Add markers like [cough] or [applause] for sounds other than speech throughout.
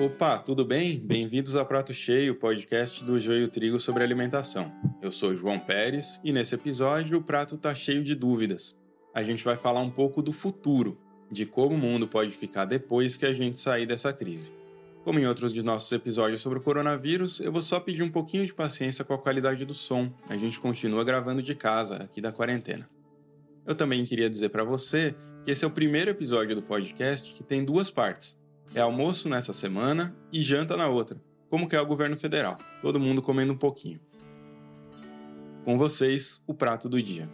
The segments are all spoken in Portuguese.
Opa, tudo bem? Bem-vindos a Prato Cheio, podcast do Joio Trigo sobre alimentação. Eu sou João Pérez e nesse episódio o prato tá cheio de dúvidas. A gente vai falar um pouco do futuro, de como o mundo pode ficar depois que a gente sair dessa crise. Como em outros de nossos episódios sobre o coronavírus, eu vou só pedir um pouquinho de paciência com a qualidade do som. A gente continua gravando de casa, aqui da quarentena. Eu também queria dizer para você que esse é o primeiro episódio do podcast que tem duas partes. É almoço nessa semana e janta na outra, como que é o governo federal, todo mundo comendo um pouquinho. Com vocês, o prato do dia.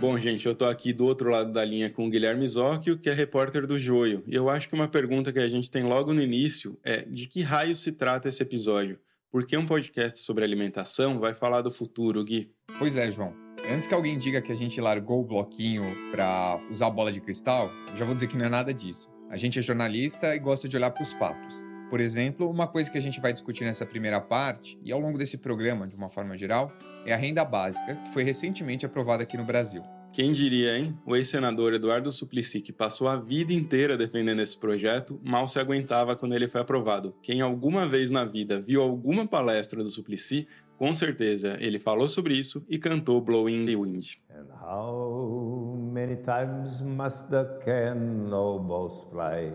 Bom, gente, eu tô aqui do outro lado da linha com o Guilherme Zóquio, que é repórter do Joio. E eu acho que uma pergunta que a gente tem logo no início é de que raio se trata esse episódio? Por que um podcast sobre alimentação vai falar do futuro, Gui? Pois é, João. Antes que alguém diga que a gente largou o bloquinho para usar bola de cristal, já vou dizer que não é nada disso. A gente é jornalista e gosta de olhar para os fatos. Por exemplo, uma coisa que a gente vai discutir nessa primeira parte e ao longo desse programa, de uma forma geral, é a renda básica, que foi recentemente aprovada aqui no Brasil. Quem diria, hein? O ex-senador Eduardo Suplicy, que passou a vida inteira defendendo esse projeto, mal se aguentava quando ele foi aprovado. Quem alguma vez na vida viu alguma palestra do Suplicy, com certeza ele falou sobre isso e cantou Blowing the Wind. And how many times must the cannonballs fly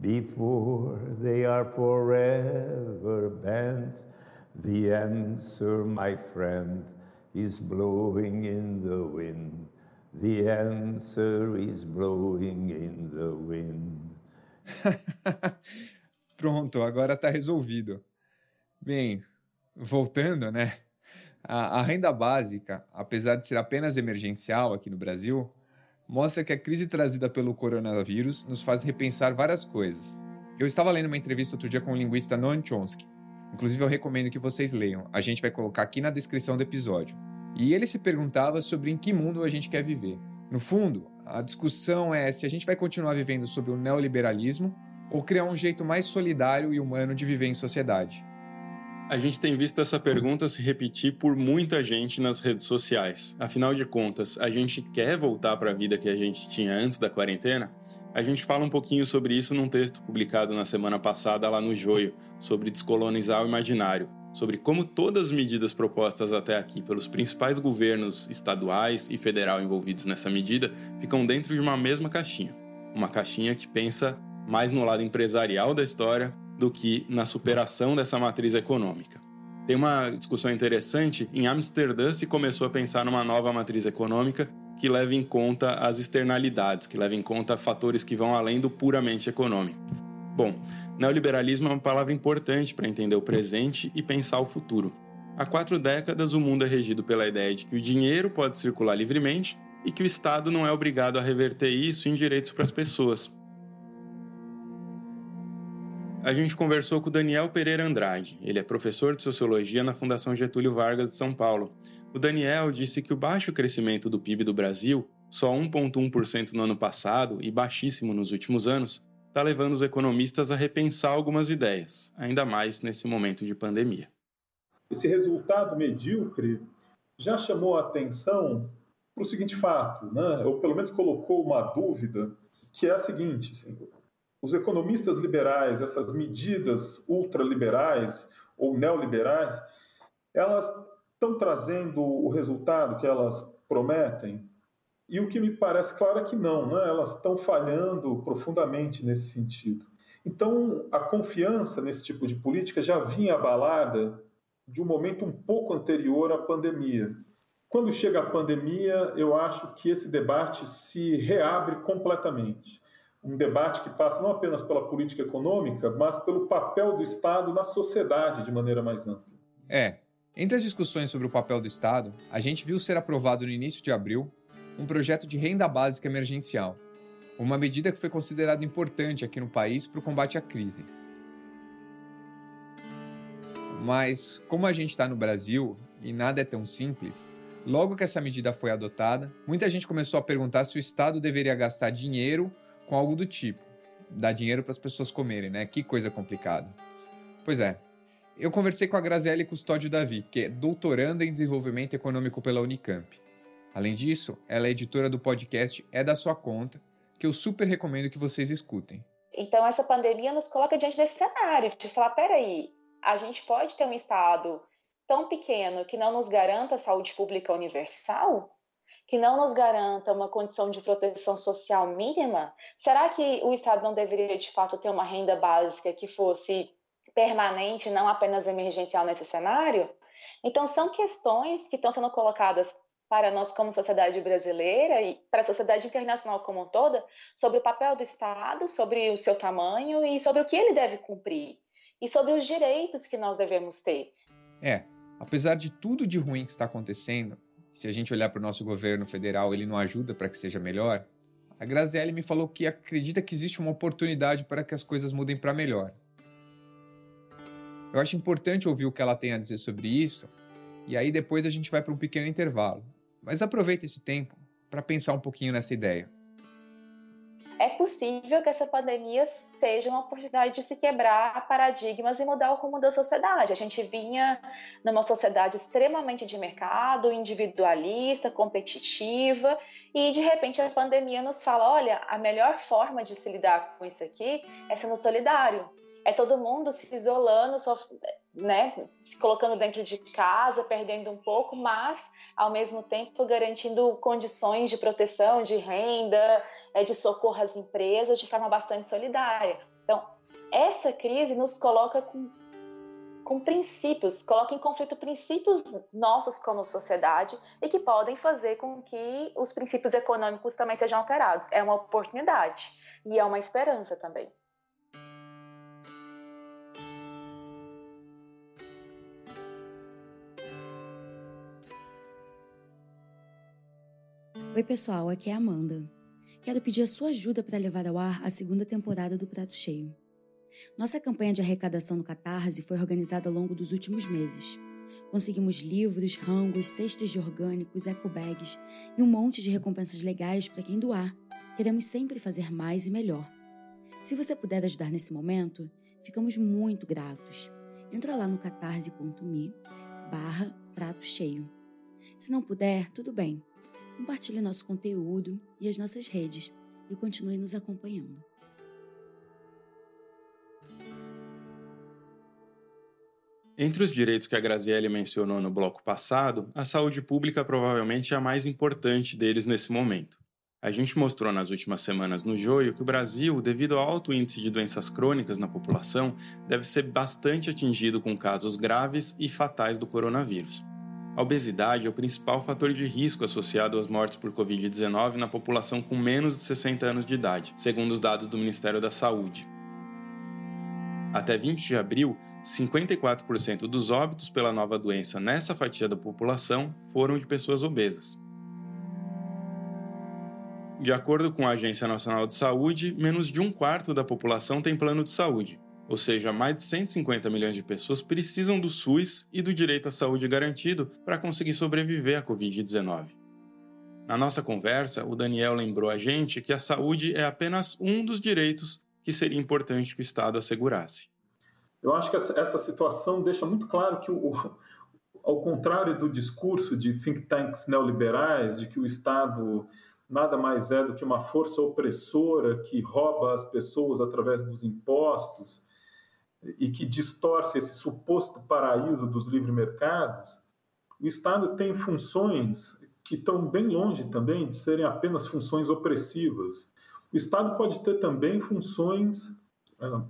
before they are forever banned? The answer, my friend, is blowing in the wind. The answer is blowing in the wind. [laughs] Pronto, agora está resolvido. Bem, voltando, né? A, a, renda básica, apesar de ser apenas emergencial aqui no Brasil, mostra que a crise trazida pelo coronavírus nos faz repensar várias coisas. Eu estava lendo uma entrevista outro dia com o linguista Noam Chomsky. Inclusive, eu recomendo que vocês leiam. A gente vai colocar aqui na descrição do episódio. E ele se perguntava sobre em que mundo a gente quer viver. No fundo, a discussão é se a gente vai continuar vivendo sob o neoliberalismo ou criar um jeito mais solidário e humano de viver em sociedade. A gente tem visto essa pergunta se repetir por muita gente nas redes sociais. Afinal de contas, a gente quer voltar para a vida que a gente tinha antes da quarentena? A gente fala um pouquinho sobre isso num texto publicado na semana passada lá no Joio, sobre descolonizar o imaginário sobre como todas as medidas propostas até aqui pelos principais governos estaduais e federal envolvidos nessa medida ficam dentro de uma mesma caixinha. Uma caixinha que pensa mais no lado empresarial da história do que na superação dessa matriz econômica. Tem uma discussão interessante: em Amsterdã se começou a pensar numa nova matriz econômica que leve em conta as externalidades, que leve em conta fatores que vão além do puramente econômico. Bom, neoliberalismo é uma palavra importante para entender o presente e pensar o futuro. Há quatro décadas, o mundo é regido pela ideia de que o dinheiro pode circular livremente e que o Estado não é obrigado a reverter isso em direitos para as pessoas. A gente conversou com o Daniel Pereira Andrade. Ele é professor de sociologia na Fundação Getúlio Vargas de São Paulo. O Daniel disse que o baixo crescimento do PIB do Brasil, só 1,1% no ano passado e baixíssimo nos últimos anos, está levando os economistas a repensar algumas ideias, ainda mais nesse momento de pandemia. Esse resultado medíocre já chamou a atenção para o seguinte fato, né? ou pelo menos colocou uma dúvida, que é a seguinte: assim, os economistas liberais, essas medidas ultraliberais ou neoliberais, elas estão trazendo o resultado que elas prometem? E o que me parece claro é que não, né? elas estão falhando profundamente nesse sentido. Então, a confiança nesse tipo de política já vinha abalada de um momento um pouco anterior à pandemia. Quando chega a pandemia, eu acho que esse debate se reabre completamente. Um debate que passa não apenas pela política econômica, mas pelo papel do Estado na sociedade de maneira mais ampla. É. Entre as discussões sobre o papel do Estado, a gente viu ser aprovado no início de abril um projeto de renda básica emergencial, uma medida que foi considerada importante aqui no país para o combate à crise. Mas, como a gente está no Brasil e nada é tão simples, logo que essa medida foi adotada, muita gente começou a perguntar se o Estado deveria gastar dinheiro com algo do tipo. Dar dinheiro para as pessoas comerem, né? Que coisa complicada. Pois é. Eu conversei com a Graziele Custódio Davi, que é doutoranda em desenvolvimento econômico pela Unicamp. Além disso, ela é editora do podcast É da Sua Conta, que eu super recomendo que vocês escutem. Então, essa pandemia nos coloca diante desse cenário de falar: peraí, a gente pode ter um Estado tão pequeno que não nos garanta saúde pública universal? Que não nos garanta uma condição de proteção social mínima? Será que o Estado não deveria, de fato, ter uma renda básica que fosse permanente, não apenas emergencial nesse cenário? Então, são questões que estão sendo colocadas para nós como sociedade brasileira e para a sociedade internacional como um toda sobre o papel do Estado, sobre o seu tamanho e sobre o que ele deve cumprir e sobre os direitos que nós devemos ter. É, apesar de tudo de ruim que está acontecendo, se a gente olhar para o nosso governo federal, ele não ajuda para que seja melhor. A Graziele me falou que acredita que existe uma oportunidade para que as coisas mudem para melhor. Eu acho importante ouvir o que ela tem a dizer sobre isso, e aí depois a gente vai para um pequeno intervalo. Mas aproveita esse tempo para pensar um pouquinho nessa ideia. É possível que essa pandemia seja uma oportunidade de se quebrar paradigmas e mudar o rumo da sociedade. A gente vinha numa sociedade extremamente de mercado, individualista, competitiva, e de repente a pandemia nos fala: olha, a melhor forma de se lidar com isso aqui é sendo solidário. É todo mundo se isolando, né, se colocando dentro de casa, perdendo um pouco, mas ao mesmo tempo garantindo condições de proteção, de renda, é, de socorro às empresas de forma bastante solidária. Então, essa crise nos coloca com, com princípios, coloca em conflito princípios nossos como sociedade e que podem fazer com que os princípios econômicos também sejam alterados. É uma oportunidade e é uma esperança também. Oi, pessoal, aqui é a Amanda. Quero pedir a sua ajuda para levar ao ar a segunda temporada do Prato Cheio. Nossa campanha de arrecadação no Catarse foi organizada ao longo dos últimos meses. Conseguimos livros, rangos, cestas de orgânicos, ecobags e um monte de recompensas legais para quem doar. Queremos sempre fazer mais e melhor. Se você puder ajudar nesse momento, ficamos muito gratos. Entra lá no catarse.me barra prato cheio. Se não puder, tudo bem compartilhe nosso conteúdo e as nossas redes e continue nos acompanhando. Entre os direitos que a Graziele mencionou no bloco passado, a saúde pública provavelmente é a mais importante deles nesse momento. A gente mostrou nas últimas semanas no Joio que o Brasil, devido ao alto índice de doenças crônicas na população, deve ser bastante atingido com casos graves e fatais do coronavírus. A obesidade é o principal fator de risco associado às mortes por Covid-19 na população com menos de 60 anos de idade, segundo os dados do Ministério da Saúde. Até 20 de abril, 54% dos óbitos pela nova doença nessa fatia da população foram de pessoas obesas. De acordo com a Agência Nacional de Saúde, menos de um quarto da população tem plano de saúde, ou seja, mais de 150 milhões de pessoas precisam do SUS e do direito à saúde garantido para conseguir sobreviver à Covid-19. Na nossa conversa, o Daniel lembrou a gente que a saúde é apenas um dos direitos que seria importante que o Estado assegurasse. Eu acho que essa, situação deixa muito claro que, o, ao contrário do discurso de think tanks neoliberais, de que o Estado nada mais é do que uma força opressora que rouba as pessoas através dos impostos, e que distorce esse suposto paraíso dos livres mercados, o Estado tem funções que estão bem longe também de serem apenas funções opressivas. O Estado pode ter também funções é,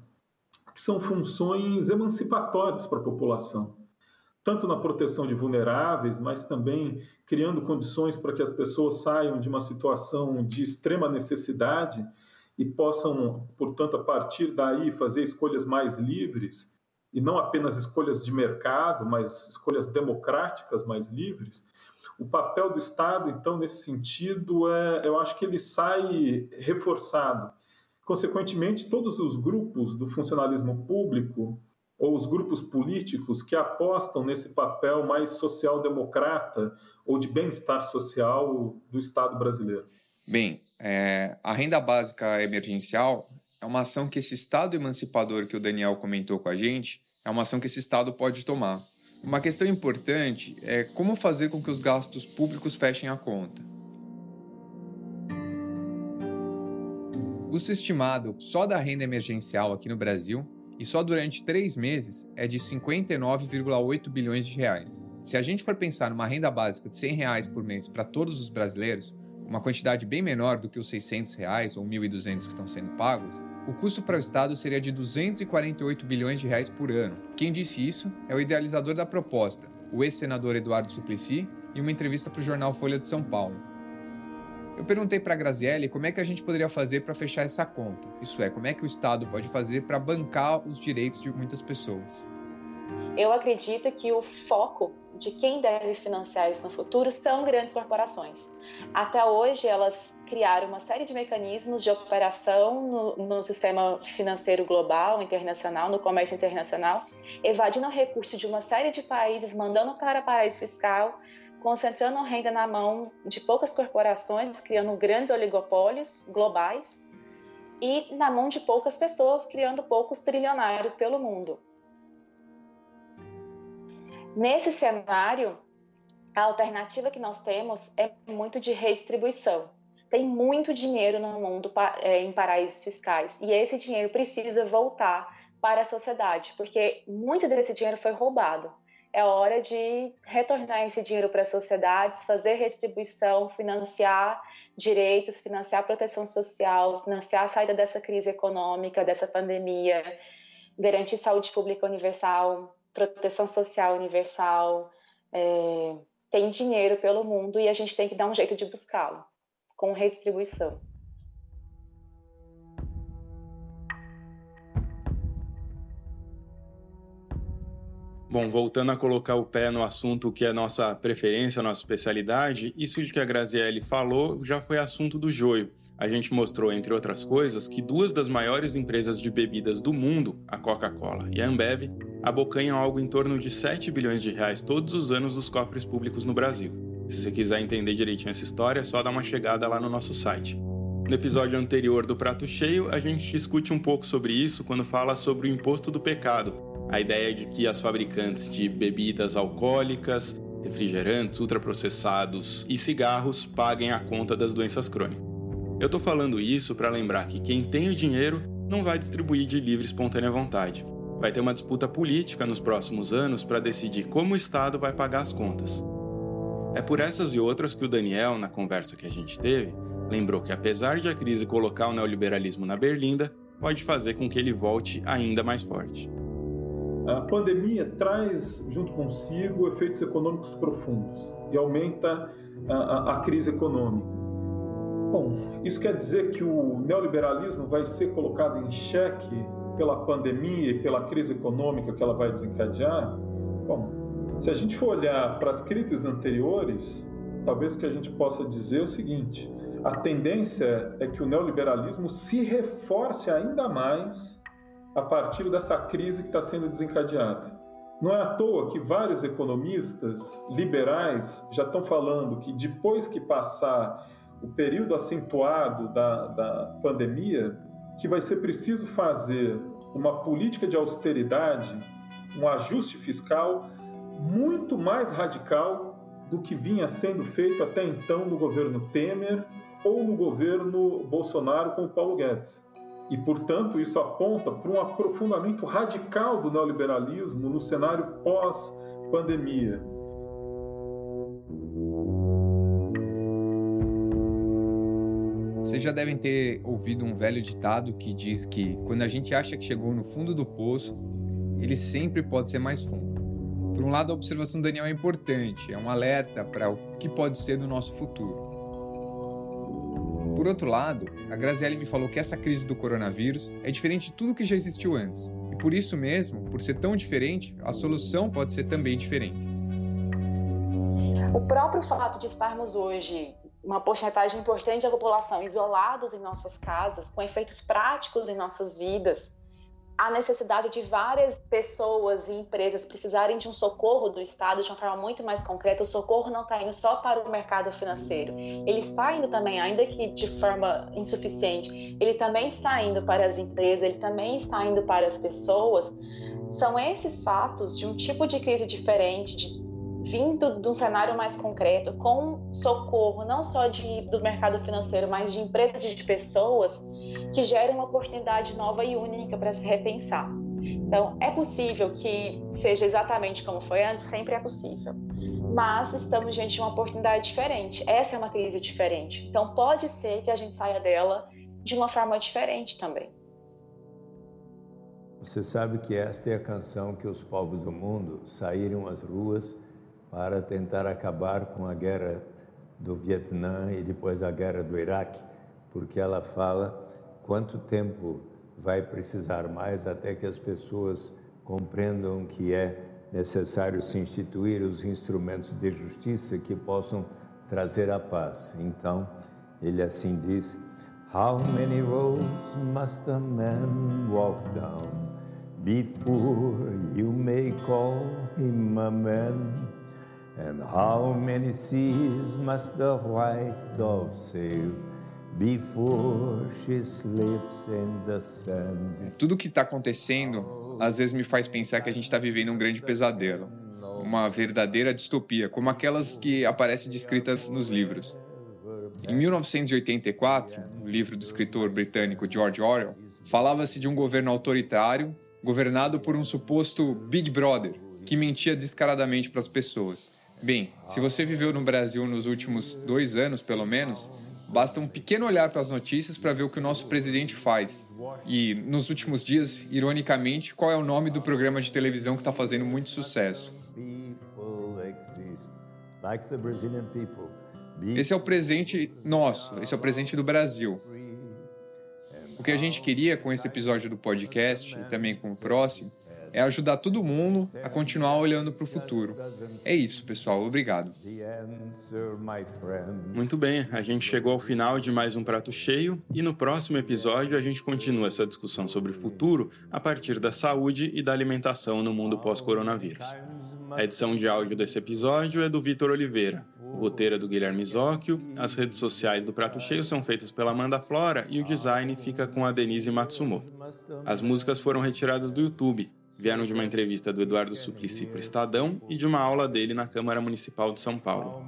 que são funções emancipatórias para a população, tanto na proteção de vulneráveis, mas também criando condições para que as pessoas saiam de uma situação de extrema necessidade e possam, portanto, a partir daí fazer escolhas mais livres e não apenas escolhas de mercado, mas escolhas democráticas mais livres. O papel do Estado, então, nesse sentido, é, eu acho que ele sai reforçado. Consequentemente, todos os grupos do funcionalismo público ou os grupos políticos que apostam nesse papel mais social-democrata ou de bem-estar social do Estado brasileiro. Bem, é, a renda básica emergencial é uma ação que esse Estado emancipador que o Daniel comentou com a gente É uma ação que esse Estado pode tomar. Uma questão importante é como fazer com que os gastos públicos fechem a conta. O custo estimado só da renda emergencial aqui no Brasil e só durante três meses é de 59,8 bilhões de reais. Se a gente for pensar numa renda básica de 100 reais por mês para todos os brasileiros, uma quantidade bem menor do que os 600 reais ou 1.200 que estão sendo pagos, o custo para o Estado seria de 248 bilhões de reais por ano. Quem disse isso é o idealizador da proposta, o ex-senador Eduardo Suplicy, em uma entrevista para o jornal Folha de São Paulo. Eu perguntei para a como é que a gente poderia fazer para fechar essa conta. Isso é, como é que o Estado pode fazer para bancar os direitos de muitas pessoas. Eu acredito que o foco de quem deve financiar isso no futuro são grandes corporações. Até hoje, elas criaram uma série de mecanismos de operação no, no, sistema financeiro global, internacional, no comércio internacional, evadindo o recurso de uma série de países, mandando para paraíso fiscal, concentrando renda na mão de poucas corporações, criando grandes oligopólios globais, e na mão de poucas pessoas, criando poucos trilionários pelo mundo. Nesse cenário, a alternativa que nós temos é muito de redistribuição. Tem muito dinheiro no mundo é, em paraísos fiscais e esse dinheiro precisa voltar para a sociedade, porque muito desse dinheiro foi roubado. É hora de retornar esse dinheiro para as sociedades, fazer redistribuição, financiar direitos, financiar proteção social, financiar a saída dessa crise econômica, dessa pandemia, garantir saúde pública universal, proteção social universal. É, tem dinheiro pelo mundo e a gente tem que dar um jeito de buscá-lo, com redistribuição. Bom, voltando a colocar o pé no assunto que é nossa preferência, nossa especialidade, isso de que a Grazielli falou já foi assunto do joio. A gente mostrou, entre outras coisas, que duas das maiores empresas de bebidas do mundo, a Coca-Cola e a Ambev, abocanham algo em torno de 7 bilhões de reais todos os anos dos cofres públicos no Brasil. Se você quiser entender direitinho essa história, é só dar uma chegada lá no nosso site. No episódio anterior do Prato Cheio, a gente discute um pouco sobre isso quando fala sobre o imposto do pecado, a ideia de que as fabricantes de bebidas alcoólicas, refrigerantes, ultraprocessados e cigarros paguem a conta das doenças crônicas. Eu estou falando isso para lembrar que quem tem o dinheiro não vai distribuir de livre e espontânea vontade. Vai ter uma disputa política nos próximos anos para decidir como o Estado vai pagar as contas. É por essas e outras que o Daniel, na conversa que a gente teve, lembrou que apesar de a crise colocar o neoliberalismo na berlinda, pode fazer com que ele volte ainda mais forte. A pandemia traz junto consigo efeitos econômicos profundos e aumenta a, a, a crise econômica. Bom, isso quer dizer que o neoliberalismo vai ser colocado em xeque pela pandemia e pela crise econômica que ela vai desencadear? Bom, se a gente for olhar para as crises anteriores, talvez o que a gente possa dizer é o seguinte: a tendência é que o neoliberalismo se reforce ainda mais a partir dessa crise que está sendo desencadeada. Não é à toa que vários economistas liberais já estão falando que depois que passar o período acentuado da, da pandemia, que vai ser preciso fazer uma política de austeridade, um ajuste fiscal muito mais radical do que vinha sendo feito até então no governo Temer ou no governo Bolsonaro com o Paulo Guedes. E, portanto, isso aponta para um aprofundamento radical do neoliberalismo no cenário pós-pandemia. Vocês já devem ter ouvido um velho ditado que diz que quando a gente acha que chegou no fundo do poço, ele sempre pode ser mais fundo. Por um lado, a observação do Daniel é importante, é um alerta para o que pode ser do nosso futuro. Por outro lado, a Grazielli me falou que essa crise do coronavírus é diferente de tudo que já existiu antes. E por isso mesmo, por ser tão diferente, a solução pode ser também diferente. O próprio fato de estarmos hoje uma porcentagem importante da população isolados em nossas casas, com efeitos práticos em nossas vidas, a necessidade de várias pessoas e empresas precisarem de um socorro do Estado de uma forma muito mais concreta. O socorro não está indo só para o mercado financeiro, ele está indo também, ainda que de forma insuficiente, ele também está indo para as empresas, ele também está indo para as pessoas. São esses fatos de um tipo de crise diferente, de, vindo de um cenário mais concreto, com socorro não só de, do mercado financeiro, mas de empresas e de pessoas, que geram uma oportunidade nova e única para se repensar. Então, é possível que seja exatamente como foi antes? Sempre é possível. Mas estamos diante de uma oportunidade diferente. Essa é uma crise diferente. Então, pode ser que a gente saia dela de uma forma diferente também. Você sabe que esta é a canção que os povos do mundo saíram às ruas para tentar acabar com a guerra do Vietnã e depois a guerra do Iraque, porque ela fala quanto tempo vai precisar mais até que as pessoas compreendam que é necessário se instituir os instrumentos de justiça que possam trazer a paz. Então, ele assim diz: How many roads must a man walk down before you may call him a man? And how many seas must the white dove sail? Before she sleeps in the sand. Tudo que está acontecendo às vezes me faz pensar que a gente está vivendo um grande pesadelo, uma verdadeira distopia, como aquelas que aparecem descritas nos livros. Em 1984, o livro do escritor britânico George Orwell, falava-se de um governo autoritário governado por um suposto Big Brother que mentia descaradamente para as pessoas. Bem, se você viveu no Brasil nos últimos dois anos, pelo menos, Basta um pequeno olhar para as notícias para ver o que o nosso presidente faz. E nos últimos dias, ironicamente, qual é o nome do programa de televisão que está fazendo muito sucesso? Esse é o presente nosso, esse é o presente do Brasil. O que a gente queria com esse episódio do podcast e também com o próximo é ajudar todo mundo a continuar olhando para o futuro. É isso, pessoal. Obrigado. Muito bem, a gente chegou ao final de mais um prato cheio e no próximo episódio a gente continua essa discussão sobre o futuro a partir da saúde e da alimentação no mundo pós-coronavírus. A edição de áudio desse episódio é do Vitor Oliveira. O roteiro é do Guilherme Zóquio, as redes sociais do Prato Cheio são feitas pela Amanda Flora e o design fica com a Denise Matsumoto. As músicas foram retiradas do YouTube vieram de uma entrevista do Eduardo Suplicy para o Estadão e de uma aula dele na Câmara Municipal de São Paulo.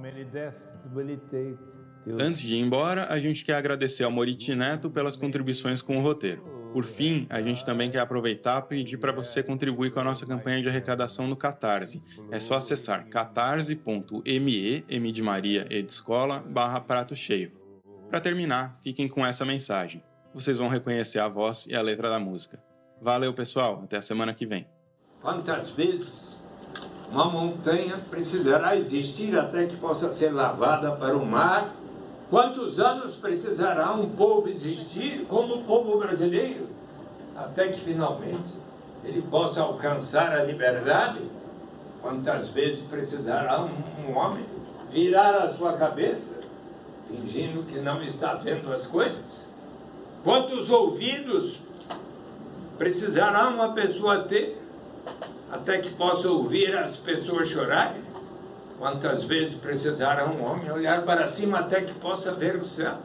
Antes de ir embora, a gente quer agradecer ao Moriti Neto pelas contribuições com o roteiro. Por fim, a gente também quer aproveitar e pedir para você contribuir com a nossa campanha de arrecadação no Catarse. É só acessar catarse.me, M de Maria e de Escola, barra prato cheio. Para terminar, fiquem com essa mensagem. Vocês vão reconhecer a voz e a letra da música. Valeu, pessoal. Até a semana que vem. Quantas vezes uma montanha precisará existir até que possa ser lavada para o mar? Quantos anos precisará um povo existir como o povo brasileiro até que finalmente ele possa alcançar a liberdade? Quantas vezes precisará um, homem virar a sua cabeça, fingindo que não está vendo as coisas? Quantos ouvidos precisará uma pessoa ter até que possa ouvir as pessoas chorarem? Quantas vezes precisará um homem olhar para cima até que possa ver o céu?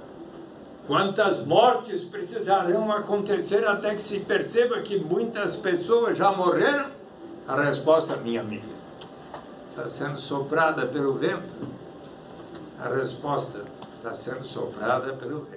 Quantas mortes precisarão acontecer até que se perceba que muitas pessoas já morreram? A resposta, minha amiga, está sendo soprada pelo vento. A resposta está sendo soprada pelo vento.